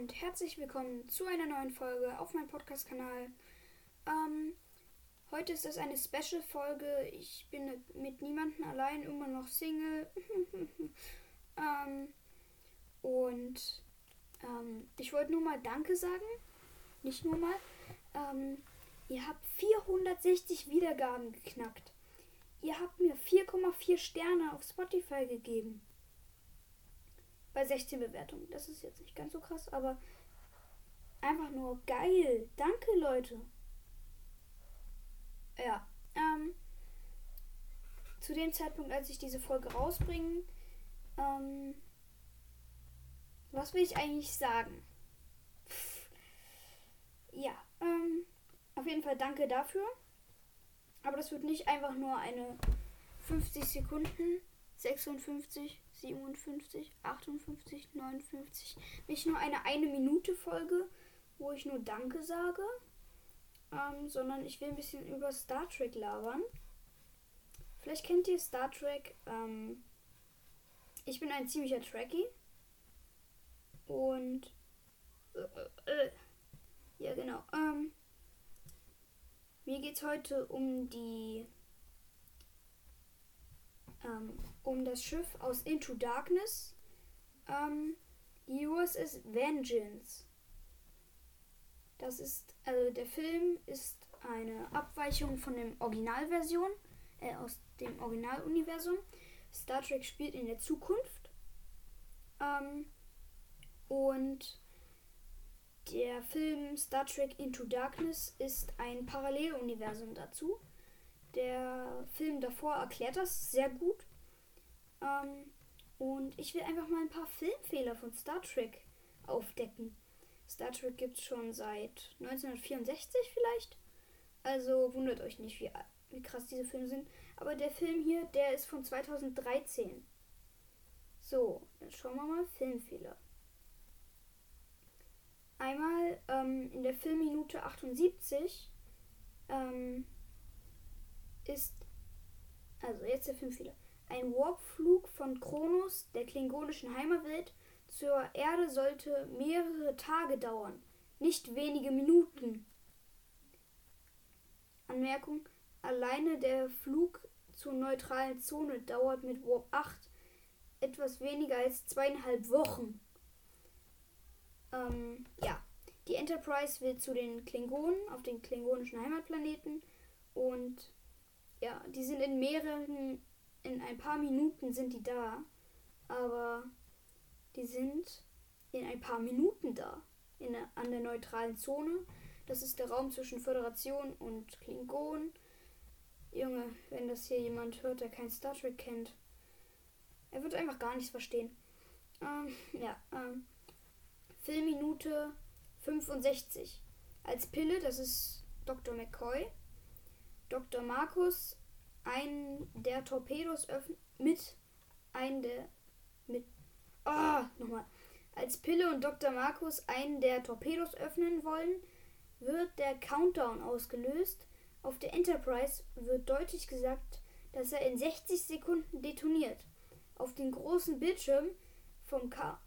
und herzlich willkommen zu einer neuen Folge auf meinem Podcast-Kanal. Ähm, heute ist es eine Special-Folge. Ich bin mit niemandem allein, immer noch Single. ähm, und ähm, ich wollte nur mal Danke sagen. Nicht nur mal. Ähm, ihr habt 460 Wiedergaben geknackt. Ihr habt mir 4,4 Sterne auf Spotify gegeben bei 16 Bewertungen. Das ist jetzt nicht ganz so krass, aber einfach nur geil. Danke, Leute. Ja, ähm, zu dem Zeitpunkt, als ich diese Folge rausbringe, ähm, was will ich eigentlich sagen? Pff, ja, ähm, auf jeden Fall danke dafür. Aber das wird nicht einfach nur eine 50 Sekunden, 56 57, 58, 59. Nicht nur eine eine Minute Folge, wo ich nur Danke sage, ähm, sondern ich will ein bisschen über Star Trek labern. Vielleicht kennt ihr Star Trek. Ähm, ich bin ein ziemlicher Trekkie. Und. Äh, äh, ja, genau. Ähm, mir geht es heute um die ähm, um das Schiff aus Into Darkness, ähm, die USS Vengeance. Das ist, also der Film ist eine Abweichung von der Originalversion, äh, aus dem Originaluniversum. Star Trek spielt in der Zukunft. Ähm, und der Film Star Trek Into Darkness ist ein Paralleluniversum dazu. Der Film davor erklärt das sehr gut. Ähm, und ich will einfach mal ein paar Filmfehler von Star Trek aufdecken. Star Trek gibt es schon seit 1964 vielleicht. Also wundert euch nicht, wie, wie krass diese Filme sind. Aber der Film hier, der ist von 2013. So, dann schauen wir mal Filmfehler. Einmal ähm, in der Filmminute 78 ähm, ist, also jetzt der Filmfehler, ein Warpflug von Kronos, der klingonischen Heimatwelt, zur Erde sollte mehrere Tage dauern, nicht wenige Minuten. Anmerkung: Alleine der Flug zur neutralen Zone dauert mit Warp 8 etwas weniger als zweieinhalb Wochen. Ähm, ja, die Enterprise will zu den Klingonen auf den klingonischen Heimatplaneten und ja, die sind in mehreren, in ein paar Minuten sind die da, aber die sind in ein paar Minuten da, in, an der neutralen Zone. Das ist der Raum zwischen Föderation und Klingon. Junge, wenn das hier jemand hört, der kein Star Trek kennt, er wird einfach gar nichts verstehen. Ähm, ja, ähm, Filmminute 65. Als Pille, das ist Dr. McCoy. Dr. Markus einen der Torpedos öffnet mit einen der mit oh, nochmal als Pille und Dr. Markus einen der Torpedos öffnen wollen, wird der Countdown ausgelöst. Auf der Enterprise wird deutlich gesagt, dass er in 60 Sekunden detoniert. Auf dem großen Bildschirm vom Ka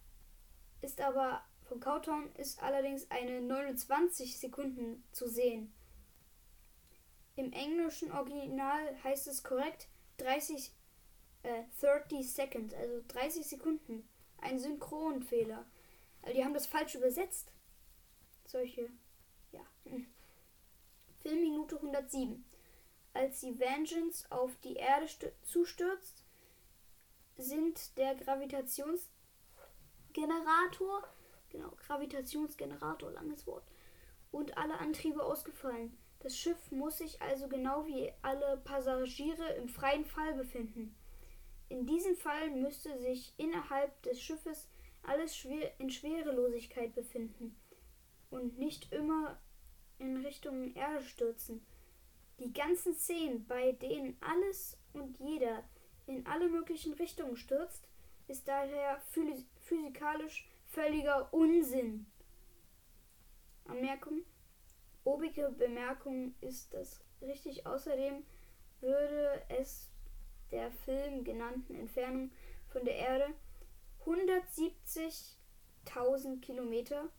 ist aber vom Countdown ist allerdings eine 29 Sekunden zu sehen. Im englischen Original heißt es korrekt 30, äh, 30 Seconds, also 30 Sekunden. Ein Synchronfehler. Also die haben das falsch übersetzt. Solche, ja. Filmminute 107. Als die Vengeance auf die Erde zustürzt, sind der Gravitationsgenerator, genau, Gravitationsgenerator, langes Wort, und alle Antriebe ausgefallen. Das Schiff muss sich also genau wie alle Passagiere im freien Fall befinden. In diesem Fall müsste sich innerhalb des Schiffes alles schwer in Schwerelosigkeit befinden und nicht immer in Richtung Erde stürzen. Die ganzen Szenen, bei denen alles und jeder in alle möglichen Richtungen stürzt, ist daher physikalisch völliger Unsinn. Anmerkung obige Bemerkung ist das richtig. Außerdem würde es der Film genannten Entfernung von der Erde 170.000 Kilometer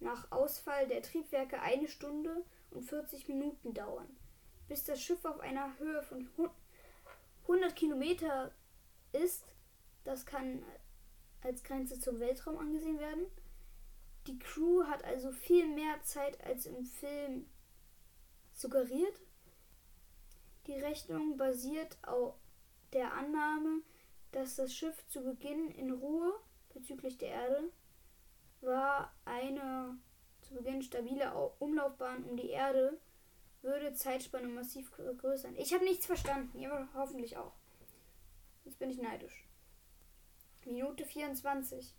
nach Ausfall der Triebwerke eine Stunde und 40 Minuten dauern, bis das Schiff auf einer Höhe von 100 Kilometer ist. Das kann als Grenze zum Weltraum angesehen werden. Die Crew hat also viel mehr Zeit als im Film suggeriert. Die Rechnung basiert auf der Annahme, dass das Schiff zu Beginn in Ruhe bezüglich der Erde war eine zu Beginn stabile Umlaufbahn um die Erde würde Zeitspanne massiv vergrößern. Ich habe nichts verstanden, ihr hoffentlich auch. Jetzt bin ich neidisch. Minute 24.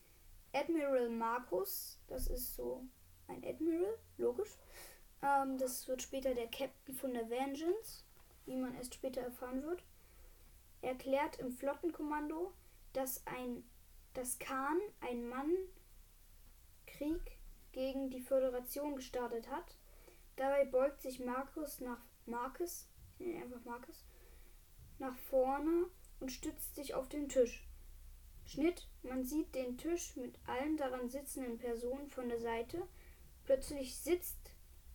Admiral Markus, das ist so ein Admiral, logisch. Ähm, das wird später der Captain von der Vengeance, wie man erst später erfahren wird. Erklärt im Flottenkommando, dass ein dass Khan, ein Mann, Krieg gegen die Föderation gestartet hat. Dabei beugt sich Markus nach Marcus, einfach Marcus, nach vorne und stützt sich auf den Tisch. Schnitt, man sieht den Tisch mit allen daran sitzenden Personen von der Seite. Plötzlich sitzt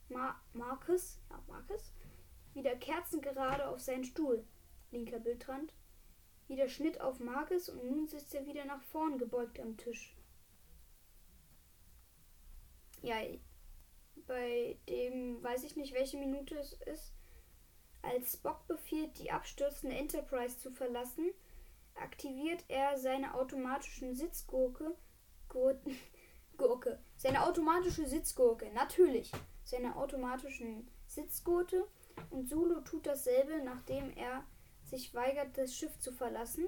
Ma Marcus, ja, Marcus, wieder kerzengerade auf seinen Stuhl. Linker Bildrand. Wieder Schnitt auf Marcus und nun sitzt er wieder nach vorn gebeugt am Tisch. Ja, bei dem weiß ich nicht, welche Minute es ist. Als Spock befiehlt, die abstürzende Enterprise zu verlassen, aktiviert er seine automatischen Sitzgurke. Gurken, Gurke. Seine automatische Sitzgurke. Natürlich. Seine automatischen Sitzgurte. Und Sulu tut dasselbe, nachdem er sich weigert, das Schiff zu verlassen.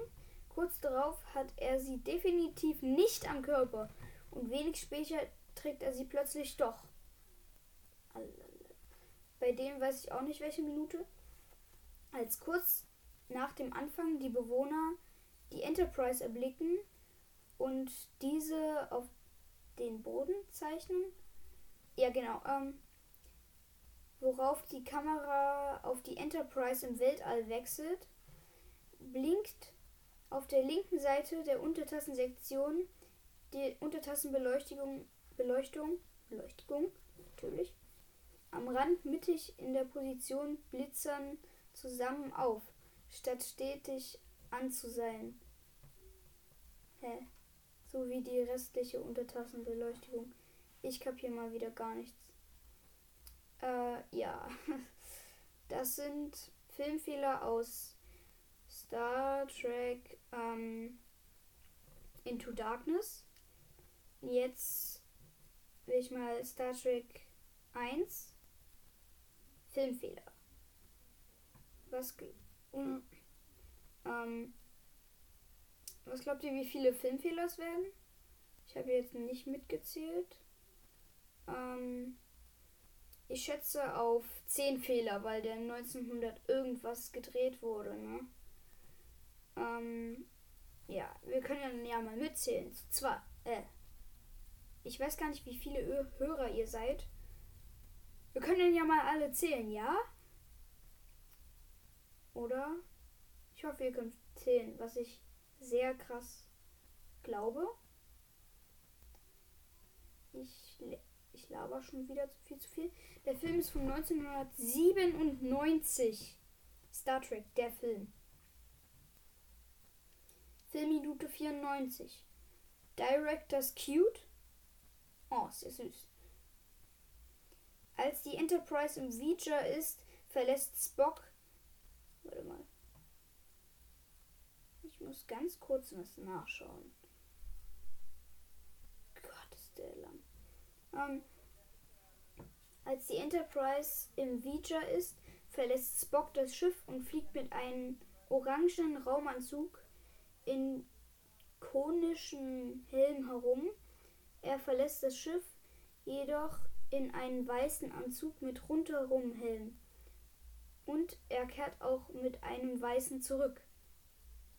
Kurz darauf hat er sie definitiv nicht am Körper. Und wenig später trägt er sie plötzlich doch. Bei dem weiß ich auch nicht welche Minute. Als kurz nach dem Anfang die Bewohner die Enterprise erblicken und diese auf den Boden zeichnen. Ja, genau. Ähm, worauf die Kamera auf die Enterprise im Weltall wechselt, blinkt auf der linken Seite der Untertassensektion die Untertassenbeleuchtung Beleuchtung, Beleuchtung, natürlich, am Rand mittig in der Position blitzern zusammen auf, statt stetig anzuseilen. Hä? So wie die restliche Untertassenbeleuchtung. Ich kapiere mal wieder gar nichts. Äh, ja. Das sind Filmfehler aus Star Trek ähm, Into Darkness. Jetzt will ich mal Star Trek 1 Filmfehler. Was, ähm, was glaubt ihr, wie viele Filmfehler es werden? Ich habe jetzt nicht mitgezählt. Ähm, ich schätze auf 10 Fehler, weil der 1900 irgendwas gedreht wurde. Ne? Ähm, ja, wir können ja mal mitzählen. Zwar, äh, ich weiß gar nicht, wie viele Hörer ihr seid. Wir können ja mal alle zählen, ja? Oder? Ich hoffe, ihr könnt zählen, was ich sehr krass glaube. Ich, ich laber schon wieder zu viel zu viel. Der Film ist von 1997. Star Trek, der Film. Filmminute 94. Director's Cute. Oh, sehr süß. Als die Enterprise im Vija ist, verlässt Spock. Warte mal. Ich muss ganz kurz was nachschauen. Gott, ist der lang. Ähm, als die Enterprise im Vija ist, verlässt Spock das Schiff und fliegt mit einem orangenen Raumanzug in konischen Helm herum er verlässt das Schiff jedoch in einen weißen Anzug mit rundherum Helm. Und er kehrt auch mit einem weißen zurück.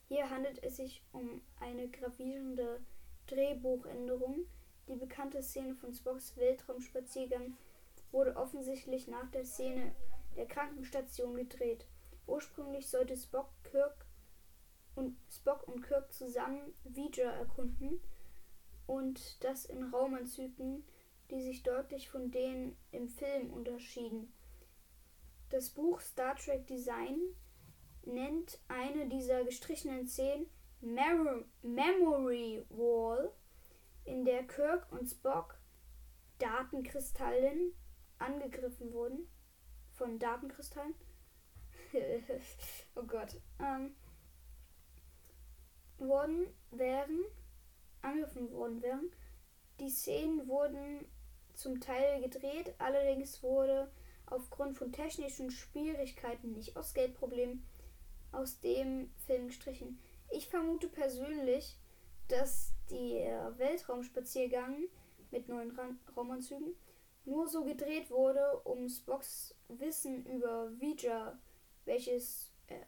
Hier handelt es sich um eine gravierende Drehbuchänderung. Die bekannte Szene von Spocks Weltraumspaziergang wurde offensichtlich nach der Szene der Krankenstation gedreht. Ursprünglich sollte Spock, Kirk und Spock und Kirk zusammen Vija erkunden, und das in Raumanzügen die sich deutlich von denen im Film unterschieden. Das Buch Star Trek Design nennt eine dieser gestrichenen Szenen Memory Wall, in der Kirk und Spock Datenkristallen angegriffen wurden. Von Datenkristallen. oh Gott. Ähm, wurden, wären, angegriffen worden wären. Die Szenen wurden zum Teil gedreht, allerdings wurde aufgrund von technischen Schwierigkeiten, nicht aus Geldproblemen, aus dem Film gestrichen. Ich vermute persönlich, dass der Weltraumspaziergang mit neuen Raumanzügen nur so gedreht wurde, um Spocks Wissen über Vija, welches er,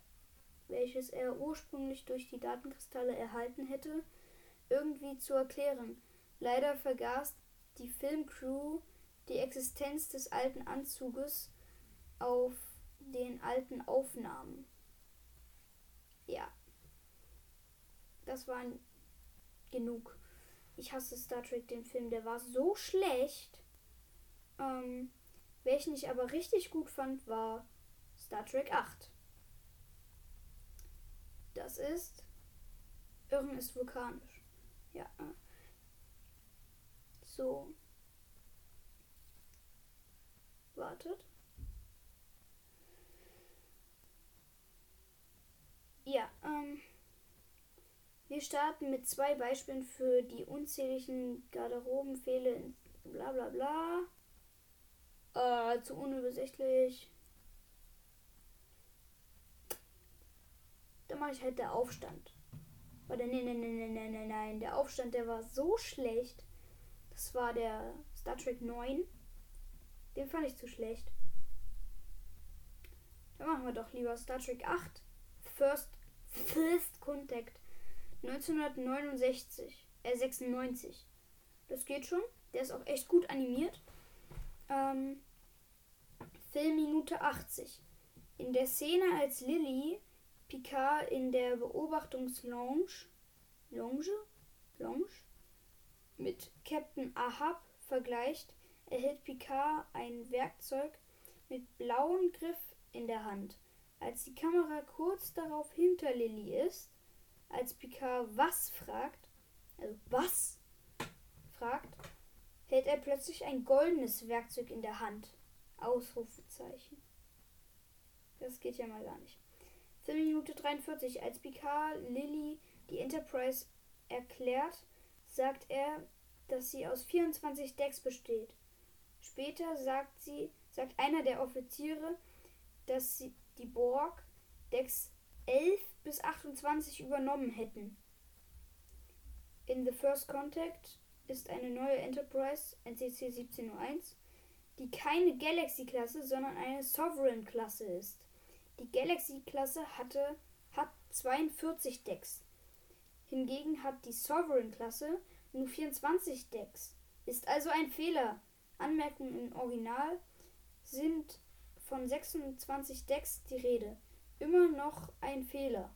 welches er ursprünglich durch die Datenkristalle erhalten hätte, irgendwie zu erklären. Leider vergaß die Filmcrew die Existenz des alten Anzuges auf den alten Aufnahmen. Ja. Das war genug. Ich hasse Star Trek, den Film. Der war so schlecht. Ähm, welchen ich aber richtig gut fand, war Star Trek 8. Das ist. Irren ist vulkanisch. Ja. Äh. So. Wartet. Ja, ähm. Wir starten mit zwei Beispielen für die unzähligen Garderobenfehler in bla bla bla. Äh, zu unübersichtlich. Da mache ich halt der Aufstand. Oder nein, nein, nein, nein, nein, nein, nein. Der Aufstand, der war so schlecht. Das war der Star Trek 9. Den fand ich zu schlecht. Dann machen wir doch lieber Star Trek 8. First, First Contact. 1969, äh 96. Das geht schon. Der ist auch echt gut animiert. Ähm, Filmminute 80. In der Szene, als Lilly Picard in der Beobachtungslounge Lounge, Lounge mit Captain Ahab vergleicht, erhält Picard ein Werkzeug mit blauem Griff in der Hand. Als die Kamera kurz darauf hinter Lilly ist, als Picard was fragt, also was fragt, hält er plötzlich ein goldenes Werkzeug in der Hand. Ausrufezeichen. Das geht ja mal gar nicht. Minute 43, als Picard Lilly die Enterprise erklärt, sagt er, dass sie aus 24 Decks besteht. Später sagt sie, sagt einer der Offiziere, dass sie die Borg Decks 11 bis 28 übernommen hätten. In The First Contact ist eine neue Enterprise NCC 1701, die keine Galaxy-Klasse, sondern eine Sovereign-Klasse ist. Die Galaxy-Klasse hatte hat 42 Decks. Hingegen hat die Sovereign-Klasse nur 24 Decks. Ist also ein Fehler. Anmerkungen im Original sind von 26 Decks die Rede immer noch ein Fehler.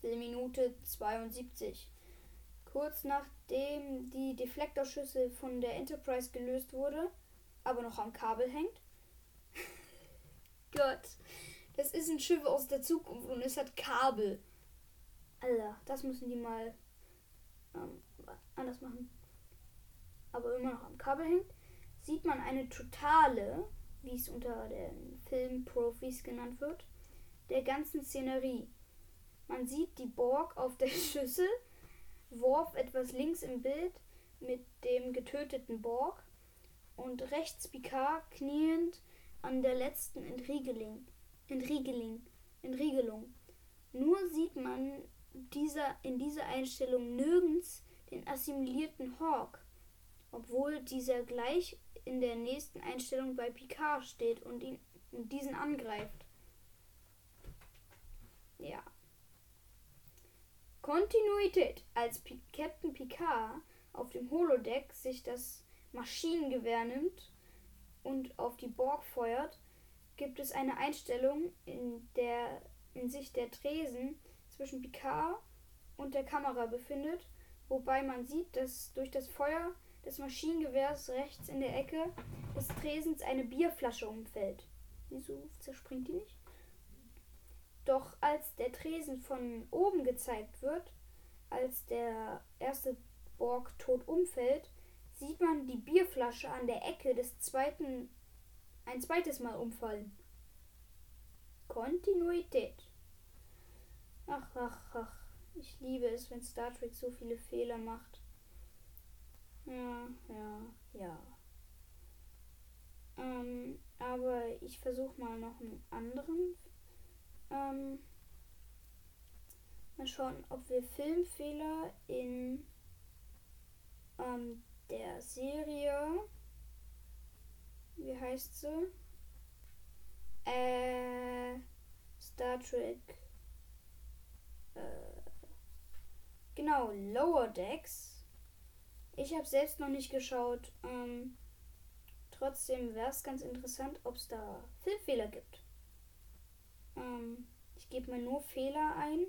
Filmminute 72. Kurz nachdem die Deflektorschüssel von der Enterprise gelöst wurde, aber noch am Kabel hängt. Gott, das ist ein Schiff aus der Zukunft und es hat Kabel. Alter, das müssen die mal ähm, anders machen. Aber immer noch am Kabel hängt, sieht man eine totale wie es unter den Filmprofis genannt wird, der ganzen Szenerie. Man sieht die Borg auf der Schüssel, Worf etwas links im Bild mit dem getöteten Borg und rechts Picard kniend an der letzten Entriegeling, Entriegeling, Entriegelung. Nur sieht man dieser, in dieser Einstellung nirgends den assimilierten Hawk, obwohl dieser gleich in der nächsten Einstellung bei Picard steht und ihn diesen angreift. Ja. Kontinuität. Als P Captain Picard auf dem Holodeck sich das Maschinengewehr nimmt und auf die Borg feuert, gibt es eine Einstellung, in der in sich der Tresen zwischen Picard und der Kamera befindet, wobei man sieht, dass durch das Feuer des Maschinengewehrs rechts in der Ecke des Tresens eine Bierflasche umfällt. Wieso zerspringt die nicht? Doch als der Tresen von oben gezeigt wird, als der erste Borg tot umfällt, sieht man die Bierflasche an der Ecke des zweiten ein zweites Mal umfallen. Kontinuität. Ach, ach, ach. Ich liebe es, wenn Star Trek so viele Fehler macht. Ja, ja, ja. Ähm, aber ich versuche mal noch einen anderen. Ähm, mal schauen, ob wir Filmfehler in ähm, der Serie. Wie heißt sie? Äh, Star Trek. Äh, genau, Lower Decks ich habe selbst noch nicht geschaut. Ähm, trotzdem wäre es ganz interessant, ob es da Filmfehler gibt. Ähm, ich gebe mal nur Fehler ein,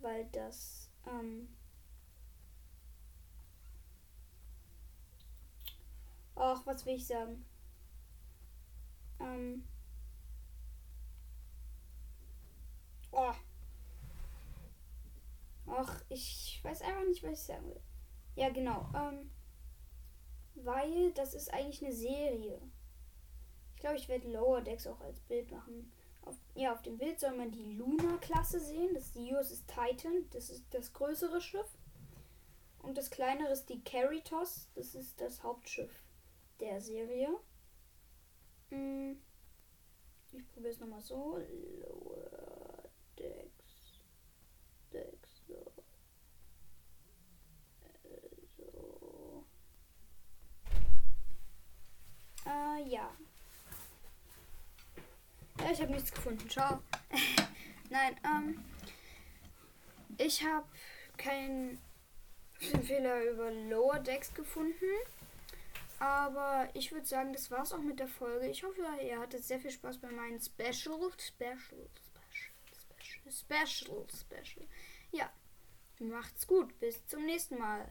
weil das ähm, Ach, was will ich sagen? Ähm. Oh. Ach, ich weiß einfach nicht, was ich sagen will. Ja, genau. Ähm, weil das ist eigentlich eine Serie. Ich glaube, ich werde Lower Decks auch als Bild machen. Auf, ja, auf dem Bild soll man die Luna-Klasse sehen. Das ist die USS Titan. Das ist das größere Schiff. Und das kleinere ist die Caritas. Das ist das Hauptschiff der Serie. Hm. Ich probiere es nochmal so. Lower Decks. Decks. Äh, ja. Ja, ich habe nichts gefunden. Ciao. Nein, ähm. Ich habe keinen Fehler über Lower Decks gefunden. Aber ich würde sagen, das war's auch mit der Folge. Ich hoffe, ihr hattet sehr viel Spaß bei meinen Special, Special, Special, Special, Special, Special. Ja, macht's gut. Bis zum nächsten Mal.